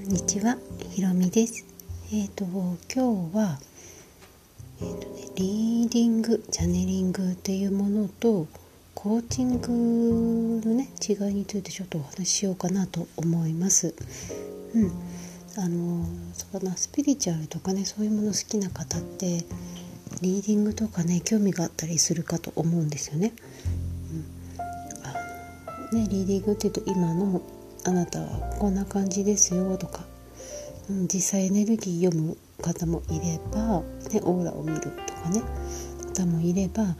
んにちは、ひろみです。えっ、ー、と今日はえっ、ー、とねリーディング、チャネリングっていうものとコーチングのね違いについてちょっとお話ししようかなと思います。うん、あのそうだなスピリチュアルとかねそういうもの好きな方ってリーディングとかね興味があったりするかと思うんですよね。うん、ねリーディングっていうと今のあなたはこんな感じですよとか、うん、実際エネルギー読む方もいれば、ね、オーラを見るとかね方もいれば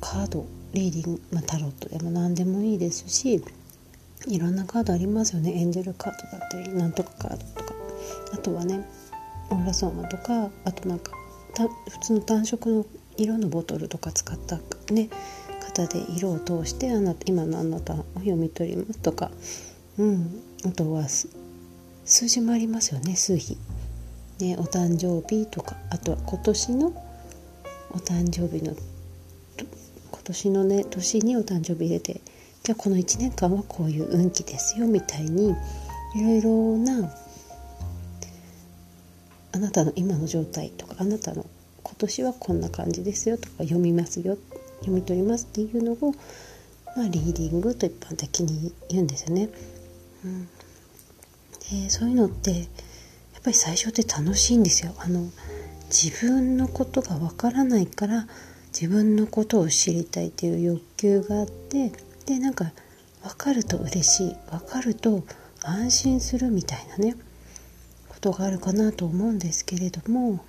カードリーディング、まあ、タロットでも何でもいいですしいろんなカードありますよね。エンジェルカードだったりなんとかカードとか。あとはねオーラソーマとかあとなんか普通の単色の色のボトルとか使ったね方で色を通してあなた今のあなたを読み取りますとかうん、あとは数字もありますよね数比、ね、お誕生日とかあとは今年のお誕生日の今年のね年にお誕生日入れてじゃあこの1年間はこういう運気ですよみたいにいろいろなあなたの今の状態とかあなたの今年はこんな感じですよとか読みますよ読み取りますっていうのを、まあ、リーディングと一般的に言うんですよね。うん、でそういうのってやっぱり最初って楽しいんですよ。あの自分のことがわからないから自分のことを知りたいっていう欲求があってでなんか分かると嬉しい。分かると安心するみたいなねことがあるかなと思うんですけれども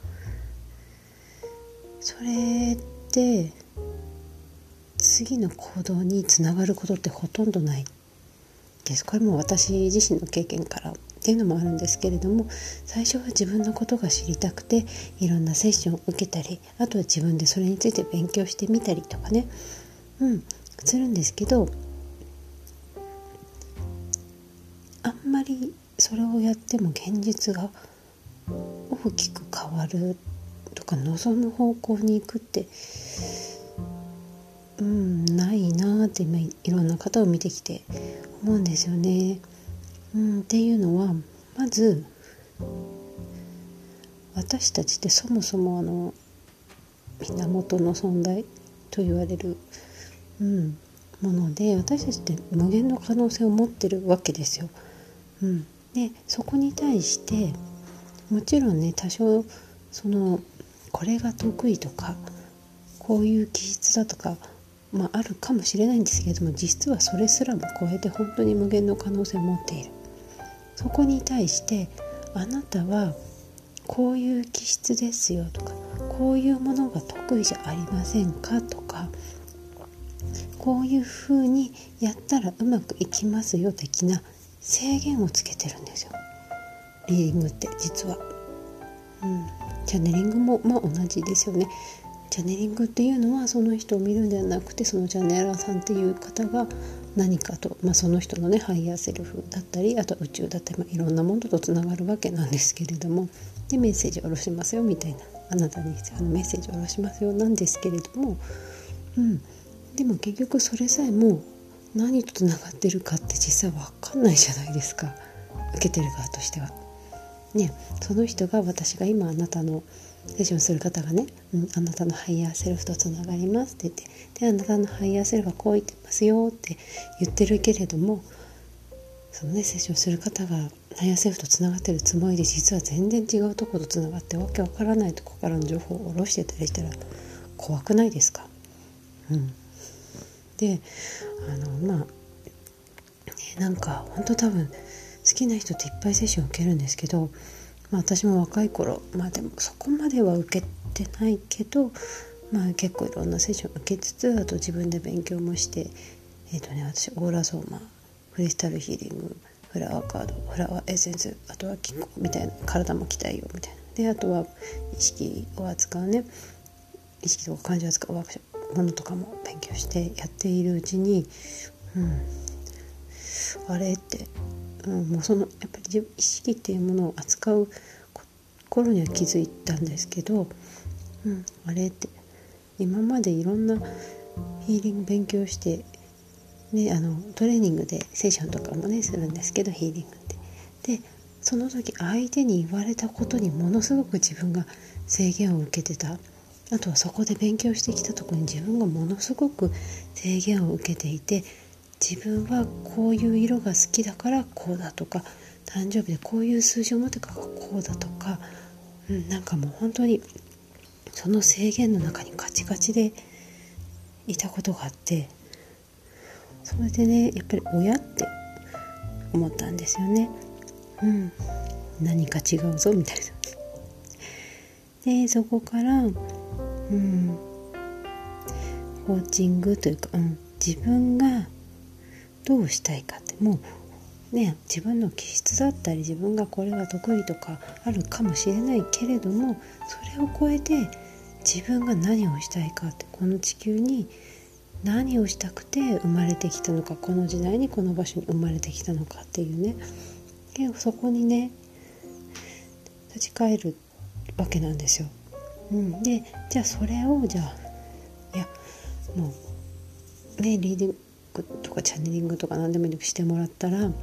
それって次の行動につながることってほとんどない。です。これも私自身の経験からっていうのもあるんですけれども最初は自分のことが知りたくていろんなセッションを受けたりあとは自分でそれについて勉強してみたりとかね。うんするんですけどあんまりそれをやっても現実が大きく変わるとか望む方向に行くってうんないなって今いろんな方を見てきて思うんですよね。うん、っていうのはまず私たちってそもそもあの源の存在と言われる、うん、もので私たちって無限の可能性を持ってるわけですよ。うん、でそこに対してもちろんね多少そのこれが得意とかこういう気質だとかまあ、あるかもしれないんですけれども実はそれすらも超えて本当に無限の可能性を持っている。そこに対してあなたはこういう気質ですよとかこういうものが得意じゃありませんかとかこういうふうにやったらうまくいきますよ的な制限をつけてるんですよ。リーディングって実は。うん、チャネリングもまあ同じですよね。チャネリングっていうのはその人を見るんではなくてそのチャネラーさんっていう方が何かと、まあ、その人のねハイヤーセルフだったりあとは宇宙だったり、まあ、いろんなものとつながるわけなんですけれども。でメッセージを下ろしますよみたいなあなたにあのメッセージを下ろしますよ。なんですけれども、うん、でも結局それさえも何とつながってるかって実際分かんないじゃないですか。受けてる側としては。ね、その人が私が今あなたのセッションする方がね、うん、あなたのハイヤーセルフとつながりますって言ってであなたのハイヤーセルフはこう言ってますよって言ってるけれどもそのねセッションする方がハイヤーセルフとつながってるつもりで実は全然違うとことつながってわけわからないとこからの情報を下ろしてたりしたら怖くないですか、うん、であのまあ、ね、なんか本当多分好きな人っていっぱいセッション受けるんですけどまあ、私も若い頃まあでもそこまでは受けてないけど、まあ、結構いろんなセッション受けつつあと自分で勉強もしてえっ、ー、とね私オーラソーマクリスタルヒーリングフラワーカードフラワーエッセンスあとは気候みたいな体も鍛えようみたいな。であとは意識を扱うね意識とか感情を扱うワークショップものとかも勉強してやっているうちに、うん、あれってうん、もうそのやっぱり意識っていうものを扱う頃には気づいたんですけど、うん、あれって今までいろんなヒーリング勉強して、ね、あのトレーニングでセッションとかもねするんですけどヒーリングって。でその時相手に言われたことにものすごく自分が制限を受けてたあとはそこで勉強してきたところに自分がものすごく制限を受けていて自分はこういう色が好きだからこうだとか誕生日でこういう数字を持ってからこうだとか、うん、なんかもう本当にその制限の中にカチカチでいたことがあってそれでねやっぱり親って思ったんですよね。うん、何か違うぞみたいな。でそこからうんコーチングというか、うん、自分がどうしたいかってもうね自分の気質だったり自分がこれが得意とかあるかもしれないけれどもそれを超えて自分が何をしたいかってこの地球に何をしたくて生まれてきたのかこの時代にこの場所に生まれてきたのかっていうねでそこにね立ち返るわけなんですよ。うん、でじゃあそれをじゃあいやもうねリーディングとかチャネリングとか何でもいいのしてもらったらも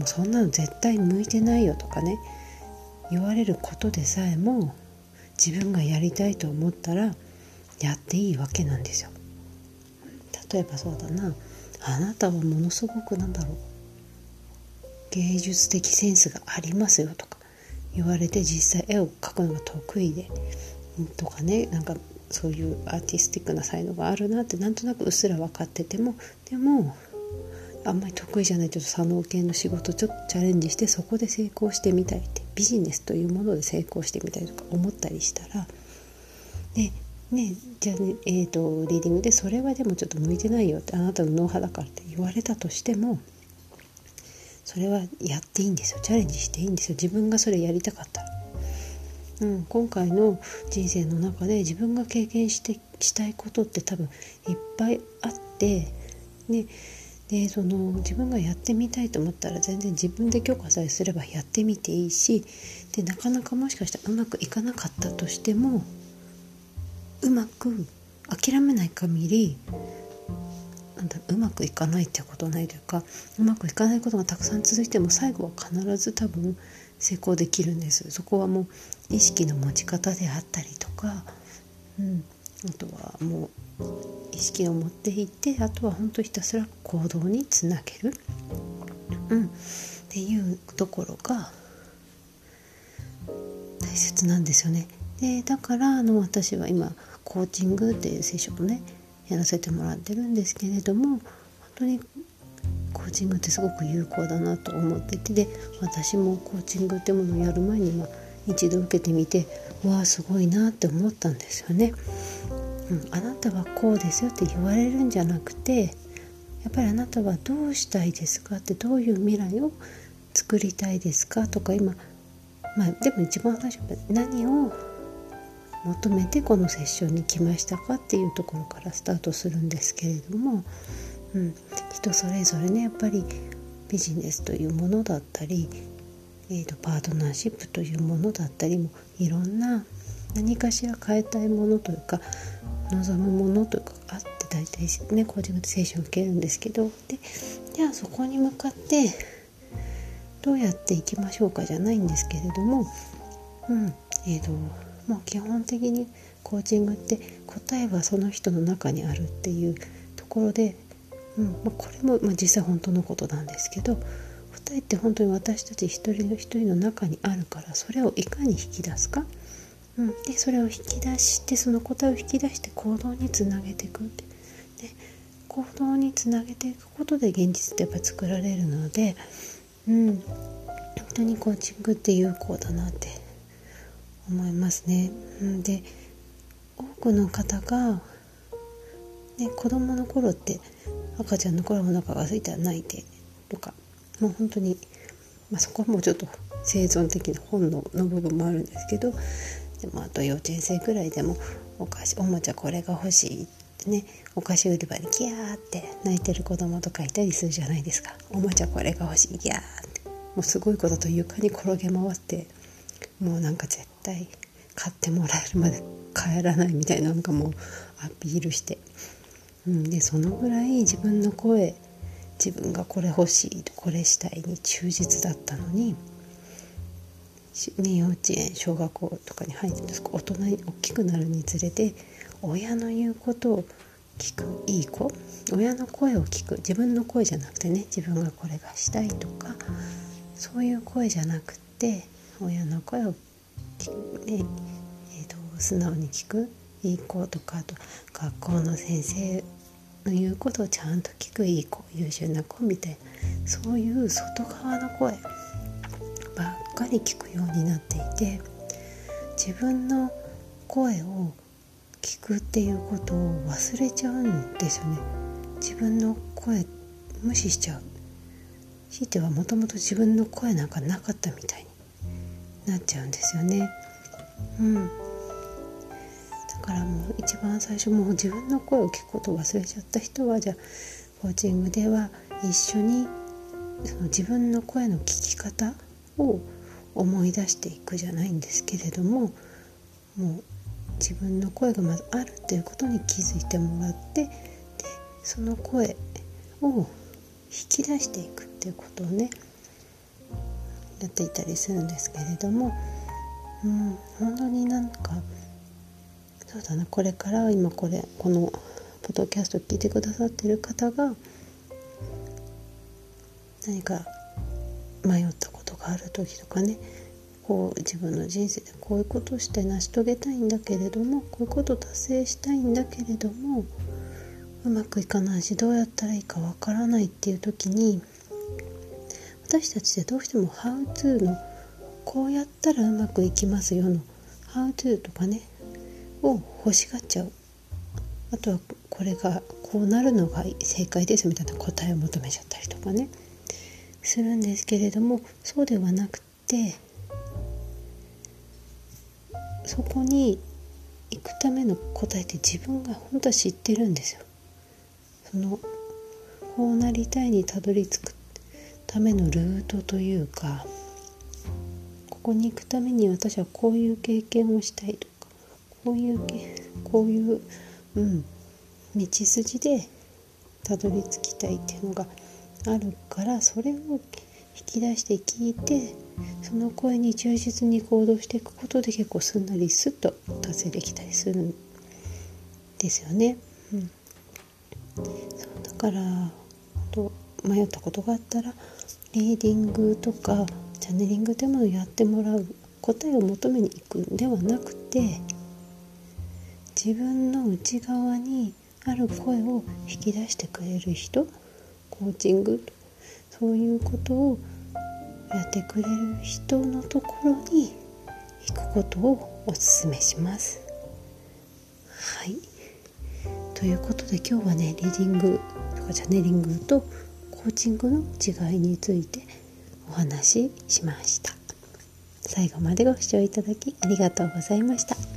うそんなの絶対向いてないよとかね言われることでさえも自分がやりたいと思ったらやっていいわけなんですよ。例えばそうだな。あなたはものすごくなんだろう。芸術的センスがありますよとか言われて実際絵を描くのが得意でとかね。なんかそういうアーティスティックな才能があるなってなんとなくうっすら分かっててもでもあんまり得意じゃないちょっと左脳系の仕事ちょっとチャレンジしてそこで成功してみたいってビジネスというもので成功してみたいとか思ったりしたらでねじゃあねえーと、リーディングでそれはでもちょっと向いてないよってあなたの脳波だからって言われたとしてもそれはやっていいんですよチャレンジしていいんですよ自分がそれやりたかったら。うん、今回の人生の中で自分が経験してしたいことって多分いっぱいあってね。でその自分がやってみたいと思ったら全然自分で許可さえすればやってみていいしでなかなかもしかしたらうまくいかなかったとしてもうまく諦めない限りなんだうまくいかないってことないというかうまくいかないことがたくさん続いても最後は必ず多分成功できるんです。そこはもう意識の持ち方であったりとか、うん、あとはもう意識を持っていってあとは本当ひたすら行動につなげる、うん、っていうところが大切なんですよね。でだからあの私は今コーチングっていうセッションをねやらせてもらってるんですけれども本当にコーチングってすごく有効だなと思っててで私もコーチングってものをやる前には一度受けてみてわあすごいなって思ったんですよね。うん、あなたはこうですよって言われるんじゃなくてやっぱりあなたはどうしたいですかってどういう未来を作りたいですかとか今まあでも一番最初何を求めてこのセッションに来ましたかっていうところからスタートするんですけれども、うん、人それぞれねやっぱりビジネスというものだったり、えーと、パートナーシップというものだったりもいろんな何かしら変えたいものというか望むものというかあって大体ねコーチングでセッション受けるんですけどでじゃあそこに向かってどうやっていきましょうかじゃないんですけれども、うん。えーともう基本的にコーチングって答えはその人の中にあるっていうところで、うん。まあ、これも、まあ、実際本当のことなんですけど答えって本当に私たち一人の一人の中にあるからそれをいかに引き出すか、うん、でそれを引き出してその答えを引き出して行動につなげていくって。で行動につなげていくことで現実ってやっぱ作られるので、うん、本当にコーチングって有効だなって思いますね。うん。で多くの方が、ね、子供の頃って赤ちゃんの頃お腹が空いたら泣いて。とかもう本当に、まあ、そこはもうちょっと生存的な本能の部分もあるんですけどでもあと幼稚園生くらいでもお菓子おもちゃこれが欲しいってねお菓子売り場にキャーって泣いてる子供とかいたりするじゃないですか。おもちゃこれが欲しいギャーって。もうすごいことと床に転げ回ってもうなんか絶対買ってもらえるまで帰らないみたいななんかもうアピールして、うん、でそのぐらい自分の声自分がこれ欲しいこれしたいに忠実だったのにね、幼稚園小学校とかに入って大人に大きくなるにつれて親の言うことを聞くいい子親の声を聞く自分の声じゃなくてね自分がこれがしたいとかそういう声じゃなくて親の声を、ねえーと、素直に聞くいい子とかあと学校の先生の言うことをちゃんと聞くいい子優秀な子みたいなそういう外側の声ばっかり聞くようになっていて自分の声を聞くっていうことを忘れちゃうんですよね。自分の声無視しちゃう。ひいてはもともと自分の声なんかなかったみたいになっちゃうんですよね。うん。からもう一番最初もう自分の声を聞くことを忘れちゃった人はじゃあコーチングでは一緒にその自分の声の聞き方を思い出していくじゃないんですけれどももう自分の声がまずあるっていうことに気づいてもらってでその声を引き出していくっていうことをねやっていたりするんですけれども、うん、本当になんかそうだな。これから今これこのポッドキャスト聞いてくださってる方が何か迷ったことがある時とかねこう自分の人生でこういうことして成し遂げたいんだけれどもこういうことを達成したいんだけれどもうまくいかないしどうやったらいいかわからないっていう時に私たちってどうしても「How to」のこうやったらうまくいきますよの「How to」とかねを欲しがっちゃうあとはこれがこうなるのが正解ですみたいな答えを求めちゃったりとかねするんですけれどもそうではなくてそこに行くための答えって自分が本当は知ってるんですよ。そのこうなりたいにたどり着くためのルートというかここに行くために私はこういう経験をしたいとこういうこういう、うん、道筋でたどり着きたいっていうのがあるからそれを引き出して聞いてその声に忠実に行動していくことで結構すんなりスッと達成できたりするんですよね。うん、そうだからと迷ったことがあったらリーディングとかチャネリングでもやってもらう答えを求めに行くんではなくて自分の内側にある声を引き出してくれる人コーチングそういうことをやってくれる人のところに行くことをおすすめします。はいということで今日はねリーディングとかチャネリングとコーチングの違いについてお話ししました。最後までご視聴いただきありがとうございました。